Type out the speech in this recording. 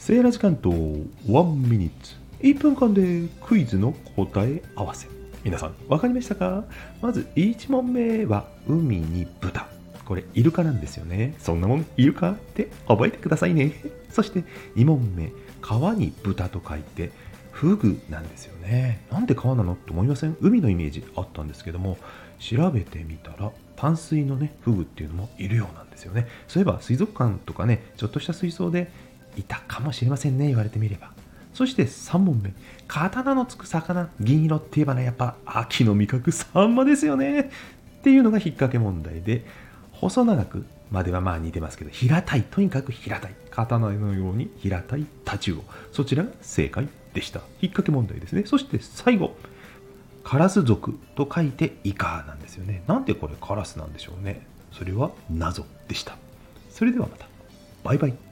セーラー時間と1ミニッツ。1分間でクイズの答え合わせ。皆さん分かりましたか？まず1問目は海に豚。これイルカなんですよね。そんなもんイルカって覚えてくださいね。そして2問目川に豚と書いてフグなんですよね。なんで川なのと思いません？海のイメージあったんですけども調べてみたら淡水のねフグっていうのもいるようなんですよね。そういえば水族館とかねちょっとした水槽でいたかもしれませんね言われてみれば。そして3問目。刀のつく魚銀色って言えばねやっぱ秋の味覚サンマですよね。っていうのが引っ掛け問題で細長くまではまあ似てますけど平たいとにかく平たい。刀のように平たいタチウオそちらが正解でした。引っ掛け問題ですね。そして最後。カラス族と書いてイカなんですよね。なんでこれカラスなんでしょうね。それは謎でした。それではまた。バイバイ。